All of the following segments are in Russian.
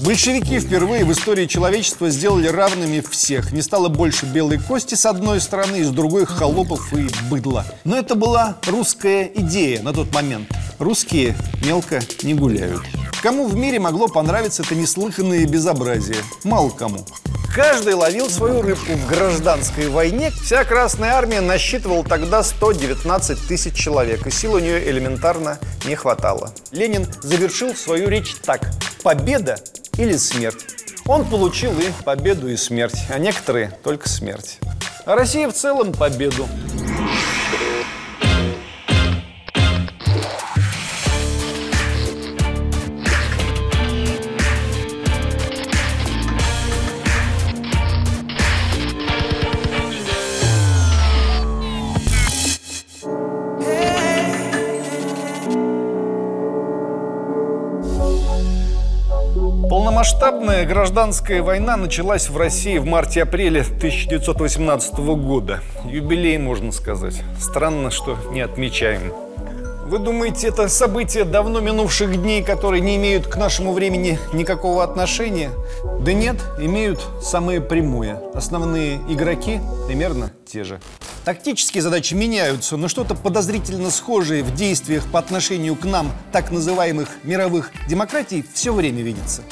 Большевики впервые в истории человечества сделали равными всех. Не стало больше белой кости с одной стороны, и с другой холопов и быдла. Но это была русская идея на тот момент. Русские мелко не гуляют. Кому в мире могло понравиться это неслыханное безобразие? Мало кому. Каждый ловил свою рыбку в гражданской войне. Вся Красная Армия насчитывала тогда 119 тысяч человек, и сил у нее элементарно не хватало. Ленин завершил свою речь так. Победа или смерть? Он получил и победу, и смерть, а некоторые только смерть. А Россия в целом победу. Полномасштабная гражданская война началась в России в марте-апреле 1918 года. Юбилей, можно сказать. Странно, что не отмечаем. Вы думаете, это события давно минувших дней, которые не имеют к нашему времени никакого отношения? Да нет, имеют самое прямое. Основные игроки примерно те же. Тактические задачи меняются, но что-то подозрительно схожее в действиях по отношению к нам, так называемых мировых демократий, все время видится.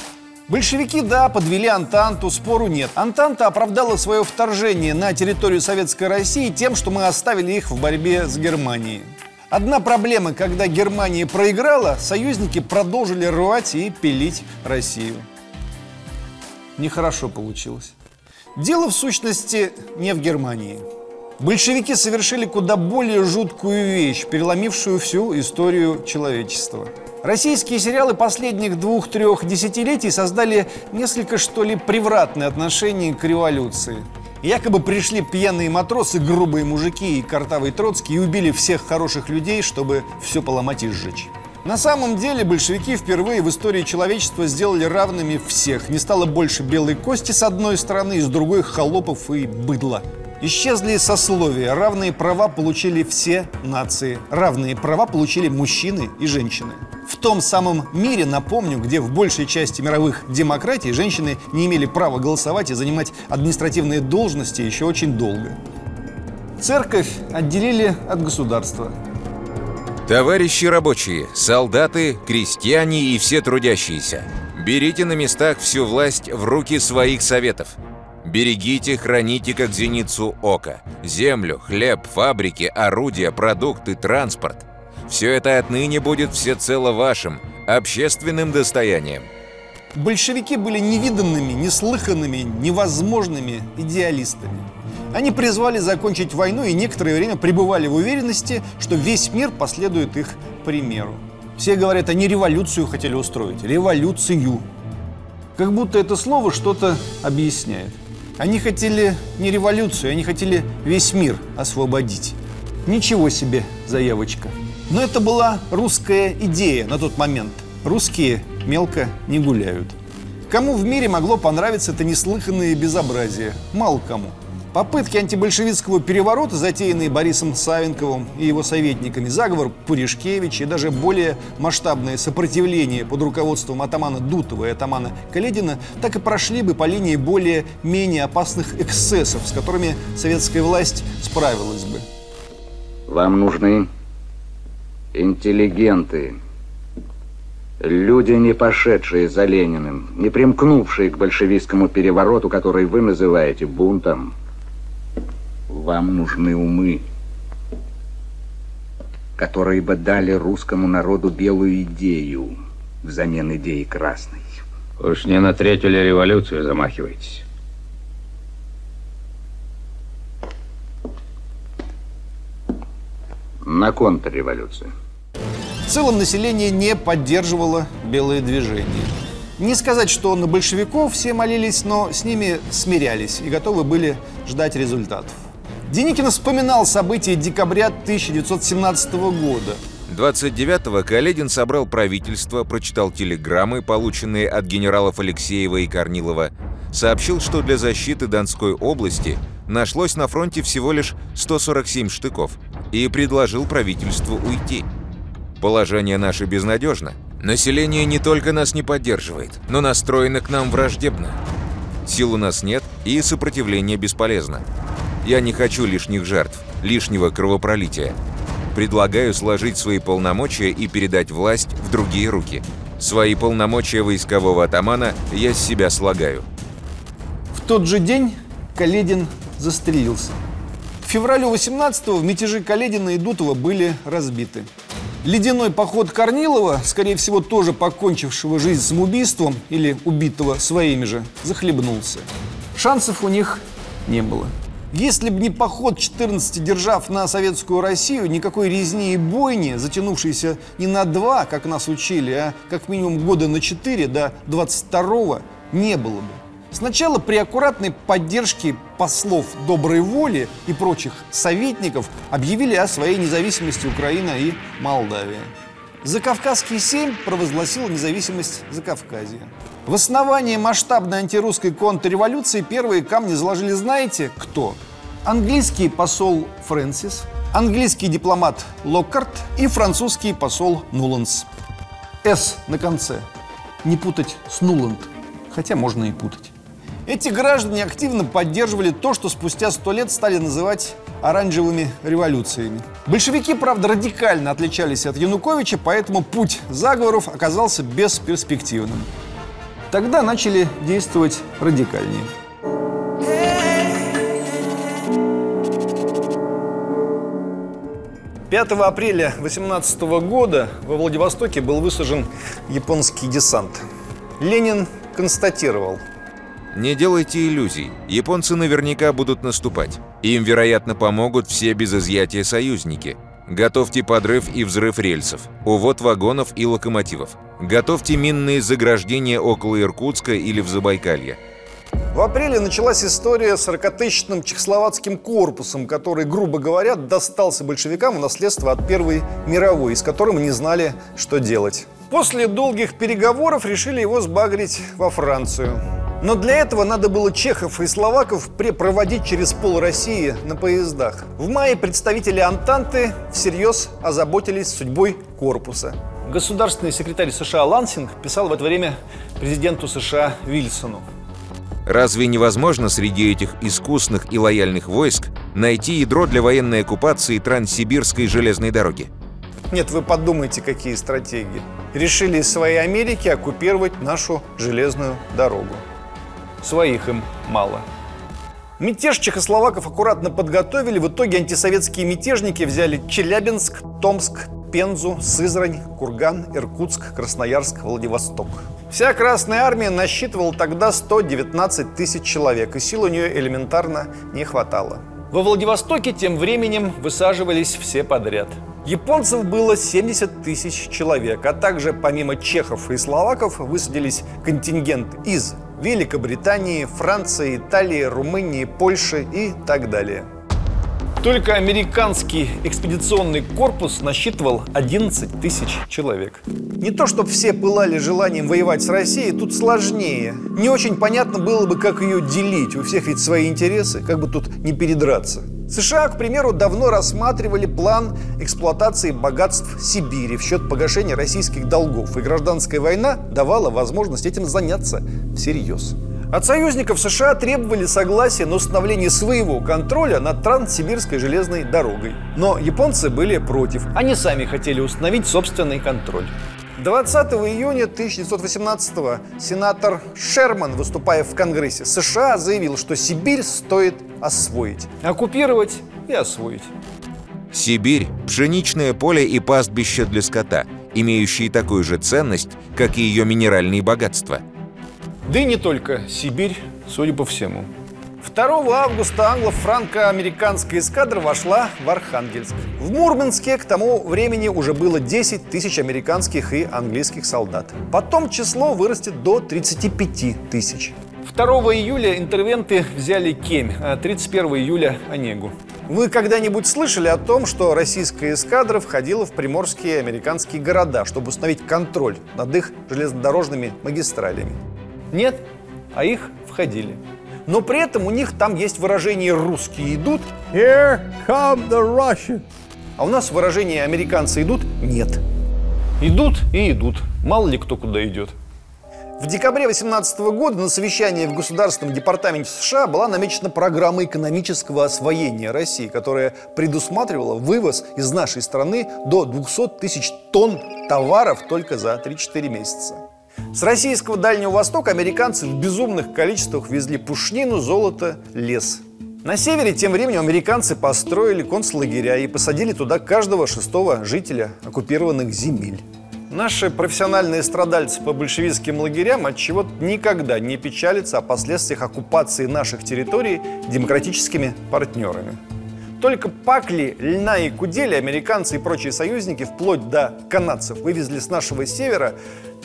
Большевики, да, подвели Антанту, спору нет. Антанта оправдала свое вторжение на территорию Советской России тем, что мы оставили их в борьбе с Германией. Одна проблема, когда Германия проиграла, союзники продолжили рвать и пилить Россию. Нехорошо получилось. Дело, в сущности, не в Германии. Большевики совершили куда более жуткую вещь, переломившую всю историю человечества – Российские сериалы последних двух-трех десятилетий создали несколько, что ли, превратное отношение к революции. Якобы пришли пьяные матросы, грубые мужики и картавый Троцкий и убили всех хороших людей, чтобы все поломать и сжечь. На самом деле большевики впервые в истории человечества сделали равными всех. Не стало больше белой кости с одной стороны и с другой холопов и быдла. Исчезли сословия, равные права получили все нации. Равные права получили мужчины и женщины. В том самом мире, напомню, где в большей части мировых демократий женщины не имели права голосовать и занимать административные должности еще очень долго. Церковь отделили от государства. Товарищи рабочие, солдаты, крестьяне и все трудящиеся, берите на местах всю власть в руки своих советов. Берегите, храните как зеницу ока. Землю, хлеб, фабрики, орудия, продукты, транспорт. Все это отныне будет всецело вашим, общественным достоянием. Большевики были невиданными, неслыханными, невозможными идеалистами. Они призвали закончить войну и некоторое время пребывали в уверенности, что весь мир последует их примеру. Все говорят, они революцию хотели устроить. Революцию. Как будто это слово что-то объясняет. Они хотели не революцию, они хотели весь мир освободить. Ничего себе заявочка. Но это была русская идея на тот момент. Русские мелко не гуляют. Кому в мире могло понравиться это неслыханное безобразие? Мало кому. Попытки антибольшевистского переворота, затеянные Борисом Савенковым и его советниками, заговор Пуришкевича и даже более масштабное сопротивление под руководством атамана Дутова и атамана Каледина так и прошли бы по линии более-менее опасных эксцессов, с которыми советская власть справилась бы. Вам нужны интеллигенты, люди, не пошедшие за Лениным, не примкнувшие к большевистскому перевороту, который вы называете бунтом – вам нужны умы, которые бы дали русскому народу белую идею взамен идеи красной. Уж не на третью ли революцию замахиваетесь? На контрреволюцию. В целом население не поддерживало белое движение. Не сказать, что на большевиков все молились, но с ними смирялись и готовы были ждать результатов. Деникин вспоминал события декабря 1917 года. 29-го Каледин собрал правительство, прочитал телеграммы, полученные от генералов Алексеева и Корнилова, сообщил, что для защиты Донской области нашлось на фронте всего лишь 147 штыков и предложил правительству уйти. Положение наше безнадежно. Население не только нас не поддерживает, но настроено к нам враждебно. Сил у нас нет, и сопротивление бесполезно. Я не хочу лишних жертв, лишнего кровопролития. Предлагаю сложить свои полномочия и передать власть в другие руки. Свои полномочия войскового атамана я с себя слагаю. В тот же день Каледин застрелился. К февралю 18-го в мятежи Каледина и Дутова были разбиты. Ледяной поход Корнилова, скорее всего, тоже покончившего жизнь самоубийством или убитого своими же, захлебнулся. Шансов у них не было. Если бы не поход 14 держав на советскую Россию, никакой резни и бойни, затянувшейся не на два, как нас учили, а как минимум года на четыре до 22-го, не было бы. Сначала при аккуратной поддержке послов доброй воли и прочих советников объявили о своей независимости Украина и Молдавия. Закавказский семь провозгласил независимость Закавказья. В основании масштабной антирусской контрреволюции первые камни заложили знаете кто? Английский посол Фрэнсис, английский дипломат Локкарт и французский посол Нуландс. «С» на конце. Не путать с Нуланд, хотя можно и путать. Эти граждане активно поддерживали то, что спустя сто лет стали называть оранжевыми революциями. Большевики, правда, радикально отличались от Януковича, поэтому путь заговоров оказался бесперспективным. Тогда начали действовать радикальнее. Пятого апреля 18 года во Владивостоке был высажен японский десант. Ленин констатировал – не делайте иллюзий. Японцы наверняка будут наступать. Им, вероятно, помогут все без изъятия союзники. Готовьте подрыв и взрыв рельсов, увод вагонов и локомотивов. Готовьте минные заграждения около Иркутска или в Забайкалье. В апреле началась история с 40-тысячным чехословацким корпусом, который, грубо говоря, достался большевикам в наследство от Первой мировой, с которым не знали, что делать. После долгих переговоров решили его сбагрить во Францию. Но для этого надо было чехов и словаков препроводить через пол России на поездах. В мае представители Антанты всерьез озаботились судьбой корпуса. Государственный секретарь США Лансинг писал в это время президенту США Вильсону. Разве невозможно среди этих искусных и лояльных войск найти ядро для военной оккупации Транссибирской железной дороги? Нет, вы подумайте, какие стратегии. Решили из своей Америки оккупировать нашу железную дорогу своих им мало. Мятеж чехословаков аккуратно подготовили. В итоге антисоветские мятежники взяли Челябинск, Томск, Пензу, Сызрань, Курган, Иркутск, Красноярск, Владивосток. Вся Красная Армия насчитывала тогда 119 тысяч человек, и сил у нее элементарно не хватало. Во Владивостоке тем временем высаживались все подряд. Японцев было 70 тысяч человек, а также помимо чехов и словаков высадились контингент из Великобритании, Франции, Италии, Румынии, Польши и так далее. Только американский экспедиционный корпус насчитывал 11 тысяч человек. Не то, чтобы все пылали желанием воевать с Россией, тут сложнее. Не очень понятно было бы, как ее делить. У всех ведь свои интересы, как бы тут не передраться. США, к примеру, давно рассматривали план эксплуатации богатств Сибири в счет погашения российских долгов, и гражданская война давала возможность этим заняться всерьез. От союзников США требовали согласия на установление своего контроля над Транссибирской железной дорогой. Но японцы были против. Они сами хотели установить собственный контроль. 20 июня 1918 сенатор Шерман, выступая в Конгрессе США, заявил, что Сибирь стоит освоить. Оккупировать и освоить. Сибирь – пшеничное поле и пастбище для скота, имеющие такую же ценность, как и ее минеральные богатства. Да и не только Сибирь, судя по всему. 2 августа англо-франко-американская эскадра вошла в Архангельск. В Мурманске к тому времени уже было 10 тысяч американских и английских солдат. Потом число вырастет до 35 тысяч. 2 июля интервенты взяли Кемь, а 31 июля – Онегу. Вы когда-нибудь слышали о том, что российская эскадра входила в приморские американские города, чтобы установить контроль над их железнодорожными магистралями? Нет, а их входили но при этом у них там есть выражение «русские идут». Here come the Russians. А у нас выражение «американцы идут» нет. Идут и идут. Мало ли кто куда идет. В декабре 2018 года на совещании в Государственном департаменте США была намечена программа экономического освоения России, которая предусматривала вывоз из нашей страны до 200 тысяч тонн товаров только за 3-4 месяца. С российского Дальнего Востока американцы в безумных количествах везли пушнину, золото, лес. На севере тем временем американцы построили концлагеря и посадили туда каждого шестого жителя оккупированных земель. Наши профессиональные страдальцы по большевистским лагерям от чего никогда не печалятся о последствиях оккупации наших территорий демократическими партнерами. Только пакли, льна и кудели американцы и прочие союзники вплоть до канадцев вывезли с нашего севера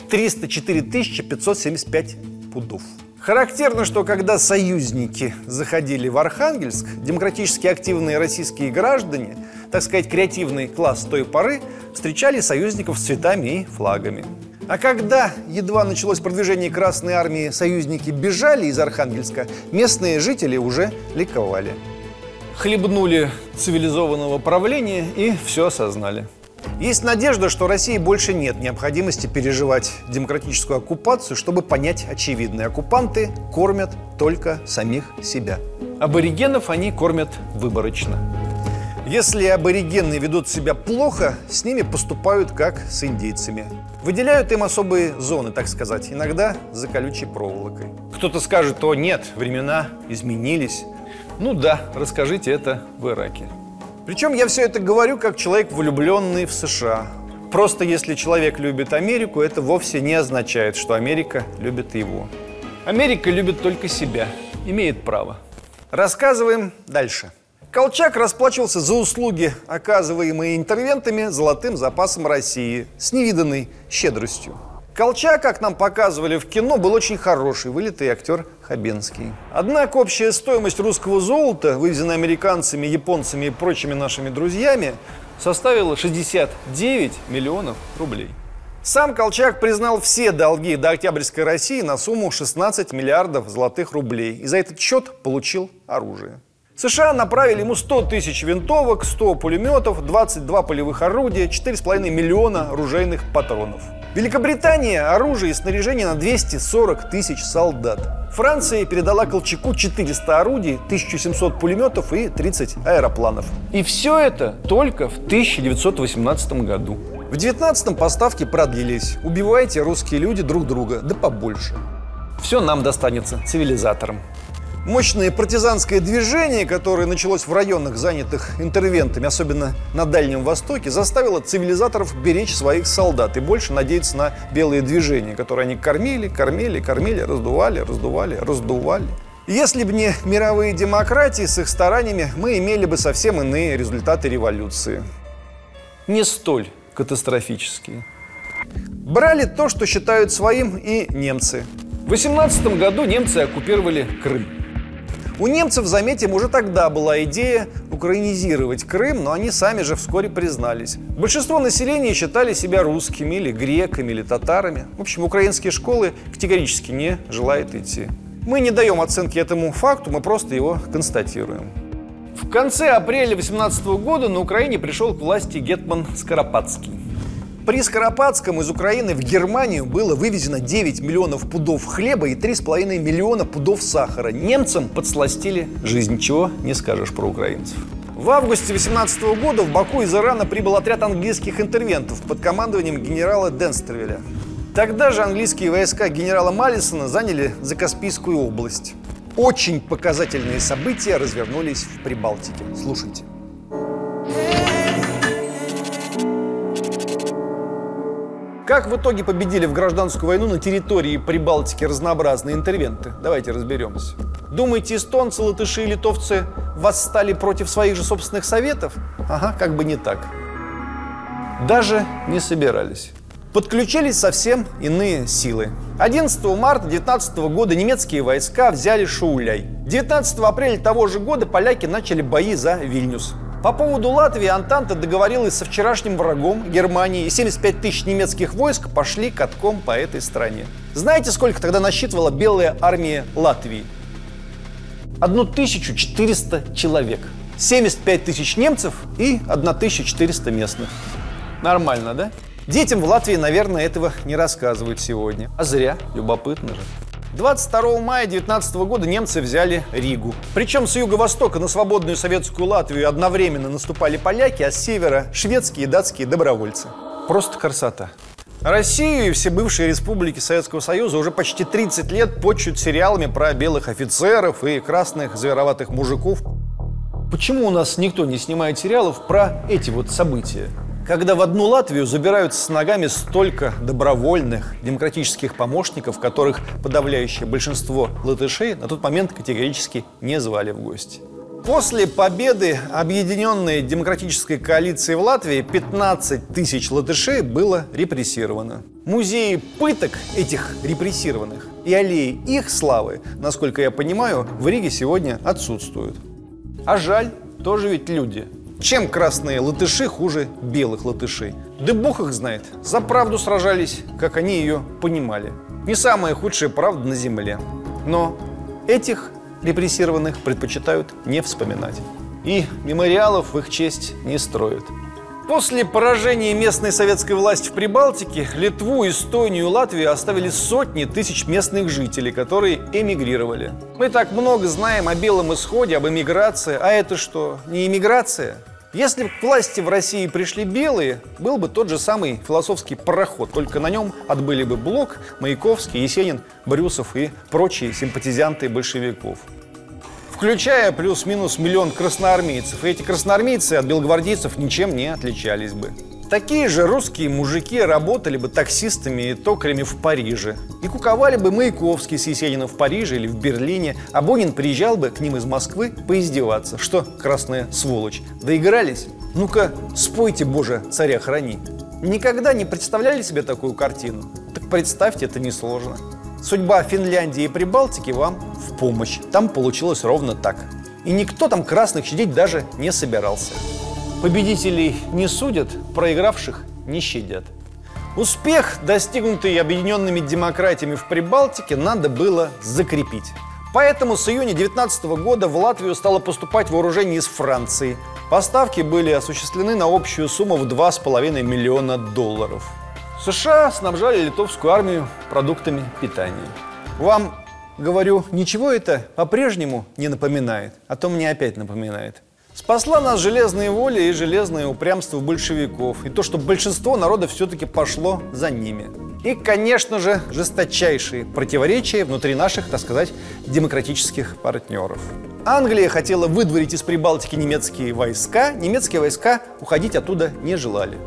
304 575 пудов. Характерно, что когда союзники заходили в Архангельск, демократически активные российские граждане, так сказать, креативный класс той поры, встречали союзников с цветами и флагами. А когда едва началось продвижение Красной Армии, союзники бежали из Архангельска, местные жители уже ликовали. Хлебнули цивилизованного правления и все осознали. Есть надежда, что России больше нет необходимости переживать демократическую оккупацию, чтобы понять очевидное. Оккупанты кормят только самих себя. Аборигенов они кормят выборочно. Если аборигены ведут себя плохо, с ними поступают как с индейцами. Выделяют им особые зоны, так сказать, иногда за колючей проволокой. Кто-то скажет, о нет, времена изменились. Ну да, расскажите это в Ираке. Причем я все это говорю как человек, влюбленный в США. Просто если человек любит Америку, это вовсе не означает, что Америка любит его. Америка любит только себя, имеет право. Рассказываем дальше. Колчак расплачивался за услуги, оказываемые интервентами, золотым запасом России с невиданной щедростью. Колчак, как нам показывали в кино, был очень хороший, вылитый актер Хабенский. Однако общая стоимость русского золота, вывезенной американцами, японцами и прочими нашими друзьями, составила 69 миллионов рублей. Сам Колчак признал все долги до Октябрьской России на сумму 16 миллиардов золотых рублей и за этот счет получил оружие. США направили ему 100 тысяч винтовок, 100 пулеметов, 22 полевых орудия, 4,5 миллиона оружейных патронов. Великобритания – оружие и снаряжение на 240 тысяч солдат. Франция передала Колчаку 400 орудий, 1700 пулеметов и 30 аэропланов. И все это только в 1918 году. В 19-м поставки продлились. Убивайте русские люди друг друга, да побольше. Все нам достанется цивилизаторам. Мощное партизанское движение, которое началось в районах, занятых интервентами, особенно на Дальнем Востоке, заставило цивилизаторов беречь своих солдат и больше надеяться на белые движения, которые они кормили, кормили, кормили, раздували, раздували, раздували. Если бы не мировые демократии с их стараниями, мы имели бы совсем иные результаты революции. Не столь катастрофические. Брали то, что считают своим, и немцы. В 18 году немцы оккупировали Крым. У немцев, заметим, уже тогда была идея украинизировать Крым, но они сами же вскоре признались. Большинство населения считали себя русскими или греками, или татарами. В общем, украинские школы категорически не желают идти. Мы не даем оценки этому факту, мы просто его констатируем. В конце апреля 18 года на Украине пришел к власти Гетман Скоропадский. При Скоропадском из Украины в Германию было вывезено 9 миллионов пудов хлеба и 3,5 миллиона пудов сахара. Немцам подсластили жизнь, чего не скажешь про украинцев. В августе 18 года в Баку из Ирана прибыл отряд английских интервентов под командованием генерала Денстервеля. Тогда же английские войска генерала Маллисона заняли Закаспийскую область. Очень показательные события развернулись в Прибалтике. Слушайте. Как в итоге победили в гражданскую войну на территории Прибалтики разнообразные интервенты? Давайте разберемся. Думаете, эстонцы, латыши и литовцы восстали против своих же собственных советов? Ага, как бы не так. Даже не собирались. Подключились совсем иные силы. 11 марта 19 года немецкие войска взяли Шауляй. 19 апреля того же года поляки начали бои за Вильнюс. По поводу Латвии Антанта договорилась со вчерашним врагом Германии, и 75 тысяч немецких войск пошли катком по этой стране. Знаете, сколько тогда насчитывала белая армия Латвии? 1400 человек. 75 тысяч немцев и 1400 местных. Нормально, да? Детям в Латвии, наверное, этого не рассказывают сегодня. А зря, любопытно же. 22 мая 19 года немцы взяли Ригу. Причем с юго-востока на свободную советскую Латвию одновременно наступали поляки, а с севера – шведские и датские добровольцы. Просто красота. Россию и все бывшие республики Советского Союза уже почти 30 лет почут сериалами про белых офицеров и красных звероватых мужиков. Почему у нас никто не снимает сериалов про эти вот события? Когда в одну Латвию забираются с ногами столько добровольных демократических помощников, которых подавляющее большинство латышей на тот момент категорически не звали в гости. После победы Объединенной демократической коалиции в Латвии 15 тысяч латышей было репрессировано. Музеи пыток этих репрессированных и аллеи их славы, насколько я понимаю, в Риге сегодня отсутствуют. А жаль, тоже ведь люди. Чем красные латыши хуже белых латышей? Да бог их знает. За правду сражались, как они ее понимали. Не самая худшая правда на земле. Но этих репрессированных предпочитают не вспоминать. И мемориалов в их честь не строят. После поражения местной советской власти в Прибалтике Литву, Эстонию Латвию оставили сотни тысяч местных жителей, которые эмигрировали. Мы так много знаем о белом исходе, об эмиграции, а это что, не эмиграция? Если к власти в России пришли белые, был бы тот же самый философский пароход, только на нем отбыли бы Блок, Маяковский, Есенин, Брюсов и прочие симпатизанты большевиков включая плюс-минус миллион красноармейцев. И эти красноармейцы от белогвардейцев ничем не отличались бы. Такие же русские мужики работали бы таксистами и токарями в Париже. И куковали бы Маяковский с Есениным в Париже или в Берлине, а Бонин приезжал бы к ним из Москвы поиздеваться. Что, красная сволочь, доигрались? Ну-ка, спойте, Боже, царя храни. Никогда не представляли себе такую картину? Так представьте, это несложно. Судьба Финляндии и Прибалтики вам в помощь. Там получилось ровно так. И никто там красных щадить даже не собирался. Победителей не судят, проигравших не щадят. Успех, достигнутый объединенными демократиями в Прибалтике, надо было закрепить. Поэтому с июня 2019 года в Латвию стало поступать вооружение из Франции. Поставки были осуществлены на общую сумму в 2,5 миллиона долларов. США снабжали литовскую армию продуктами питания. Вам, говорю, ничего это по-прежнему не напоминает, а то мне опять напоминает. Спасла нас железная воля и железное упрямство большевиков, и то, что большинство народа все-таки пошло за ними. И, конечно же, жесточайшие противоречия внутри наших, так сказать, демократических партнеров. Англия хотела выдворить из Прибалтики немецкие войска, немецкие войска уходить оттуда не желали.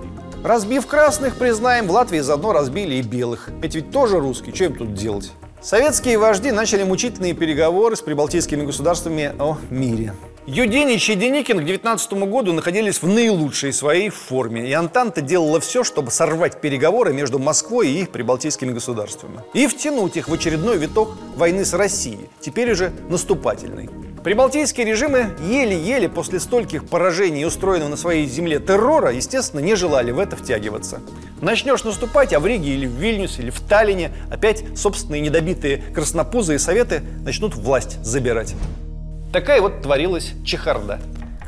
Разбив красных, признаем, в Латвии заодно разбили и белых. Эти ведь тоже русские, что им тут делать? Советские вожди начали мучительные переговоры с прибалтийскими государствами о мире. Юденич и Деникин к 19 году находились в наилучшей своей форме, и Антанта делала все, чтобы сорвать переговоры между Москвой и прибалтийскими государствами. И втянуть их в очередной виток войны с Россией, теперь уже наступательной. Прибалтийские режимы еле-еле после стольких поражений устроенного на своей земле террора, естественно, не желали в это втягиваться. Начнешь наступать, а в Риге или в Вильнюсе, или в Таллине опять собственные недобитые краснопузы и советы начнут власть забирать. Такая вот творилась чехарда.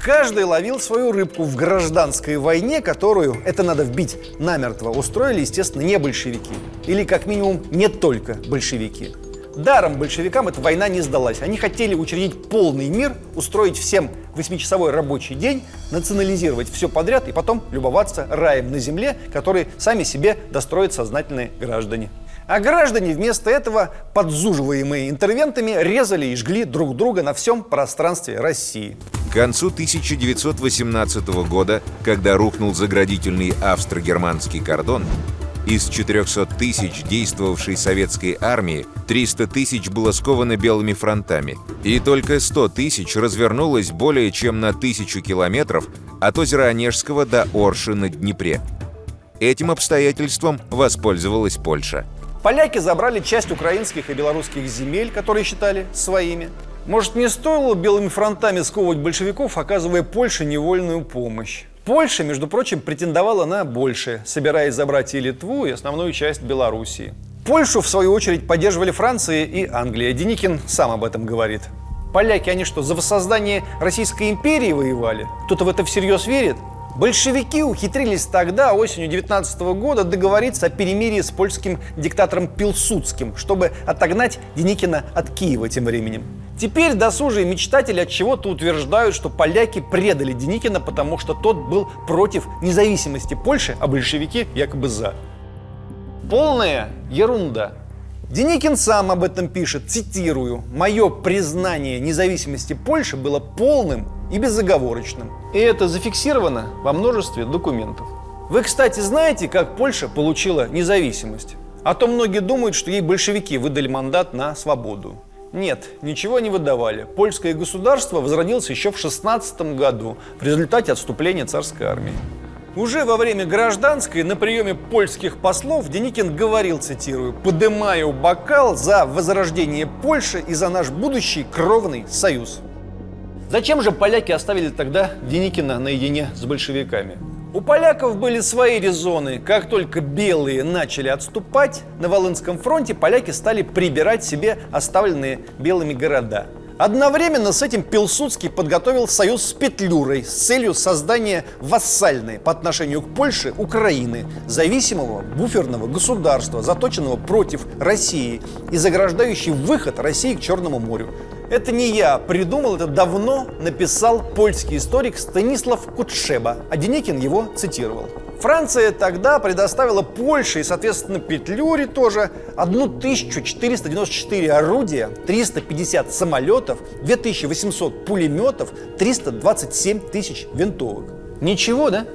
Каждый ловил свою рыбку в гражданской войне, которую, это надо вбить намертво, устроили, естественно, не большевики. Или, как минимум, не только большевики. Даром большевикам эта война не сдалась. Они хотели учредить полный мир, устроить всем восьмичасовой рабочий день, национализировать все подряд и потом любоваться раем на земле, который сами себе достроят сознательные граждане. А граждане вместо этого, подзуживаемые интервентами, резали и жгли друг друга на всем пространстве России. К концу 1918 года, когда рухнул заградительный австро-германский кордон, из 400 тысяч действовавшей советской армии 300 тысяч было сковано белыми фронтами, и только 100 тысяч развернулось более чем на тысячу километров от озера Онежского до Орши на Днепре. Этим обстоятельством воспользовалась Польша. Поляки забрали часть украинских и белорусских земель, которые считали своими. Может, не стоило белыми фронтами сковывать большевиков, оказывая Польше невольную помощь? Польша, между прочим, претендовала на большее, собираясь забрать и Литву, и основную часть Белоруссии. Польшу, в свою очередь, поддерживали Франция и Англия. Деникин сам об этом говорит. Поляки, они что, за воссоздание Российской империи воевали? Кто-то в это всерьез верит? Большевики ухитрились тогда, осенью 19 года, договориться о перемирии с польским диктатором Пилсудским, чтобы отогнать Деникина от Киева тем временем. Теперь досужие мечтатели от чего-то утверждают, что поляки предали Деникина, потому что тот был против независимости Польши, а большевики якобы за. Полная ерунда. Деникин сам об этом пишет, цитирую, «Мое признание независимости Польши было полным и безоговорочным». И это зафиксировано во множестве документов. Вы, кстати, знаете, как Польша получила независимость? А то многие думают, что ей большевики выдали мандат на свободу. Нет, ничего не выдавали. Польское государство возродилось еще в 16 году в результате отступления царской армии. Уже во время гражданской на приеме польских послов Деникин говорил, цитирую, «подымаю бокал за возрождение Польши и за наш будущий кровный союз». Зачем же поляки оставили тогда Деникина наедине с большевиками? У поляков были свои резоны. Как только белые начали отступать, на Волынском фронте поляки стали прибирать себе оставленные белыми города – Одновременно с этим Пилсудский подготовил союз с Петлюрой с целью создания вассальной по отношению к Польше Украины, зависимого буферного государства, заточенного против России и заграждающий выход России к Черному морю. Это не я придумал, это давно написал польский историк Станислав Кутшеба, а его цитировал. Франция тогда предоставила Польше и, соответственно, Петлюре тоже 1494 орудия, 350 самолетов, 2800 пулеметов, 327 тысяч винтовок. Ничего, да?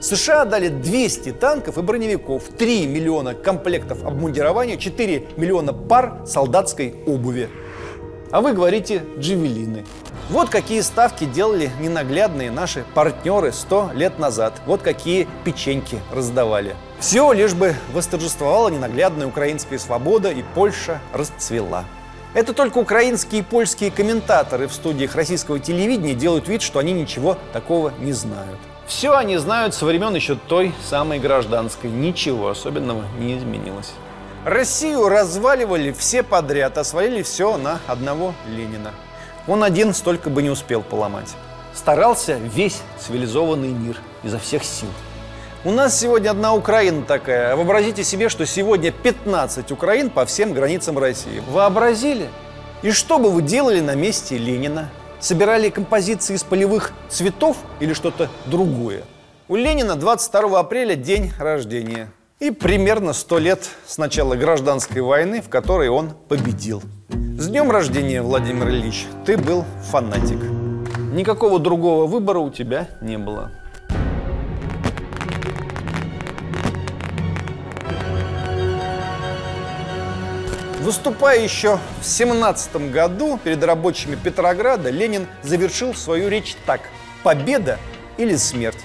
США дали 200 танков и броневиков, 3 миллиона комплектов обмундирования, 4 миллиона пар солдатской обуви. А вы говорите «джевелины». Вот какие ставки делали ненаглядные наши партнеры сто лет назад. Вот какие печеньки раздавали. Все лишь бы восторжествовала ненаглядная украинская свобода и Польша расцвела. Это только украинские и польские комментаторы в студиях российского телевидения делают вид, что они ничего такого не знают. Все они знают со времен еще той самой гражданской. Ничего особенного не изменилось. Россию разваливали все подряд, свалили все на одного Ленина. Он один столько бы не успел поломать. Старался весь цивилизованный мир изо всех сил. У нас сегодня одна Украина такая. Вообразите себе, что сегодня 15 Украин по всем границам России. Вообразили? И что бы вы делали на месте Ленина? Собирали композиции из полевых цветов или что-то другое? У Ленина 22 апреля день рождения. И примерно 100 лет с начала гражданской войны, в которой он победил. С днем рождения, Владимир Ильич, ты был фанатик. Никакого другого выбора у тебя не было. Выступая еще в 17 году перед рабочими Петрограда, Ленин завершил свою речь так. Победа или смерть?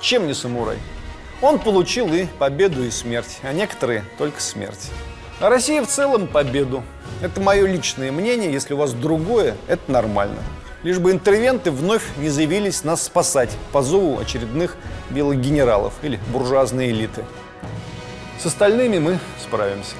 Чем не самурай? Он получил и победу, и смерть, а некоторые только смерть. А Россия в целом победу. Это мое личное мнение, если у вас другое, это нормально. Лишь бы интервенты вновь не заявились нас спасать по зову очередных белых генералов или буржуазной элиты. С остальными мы справимся.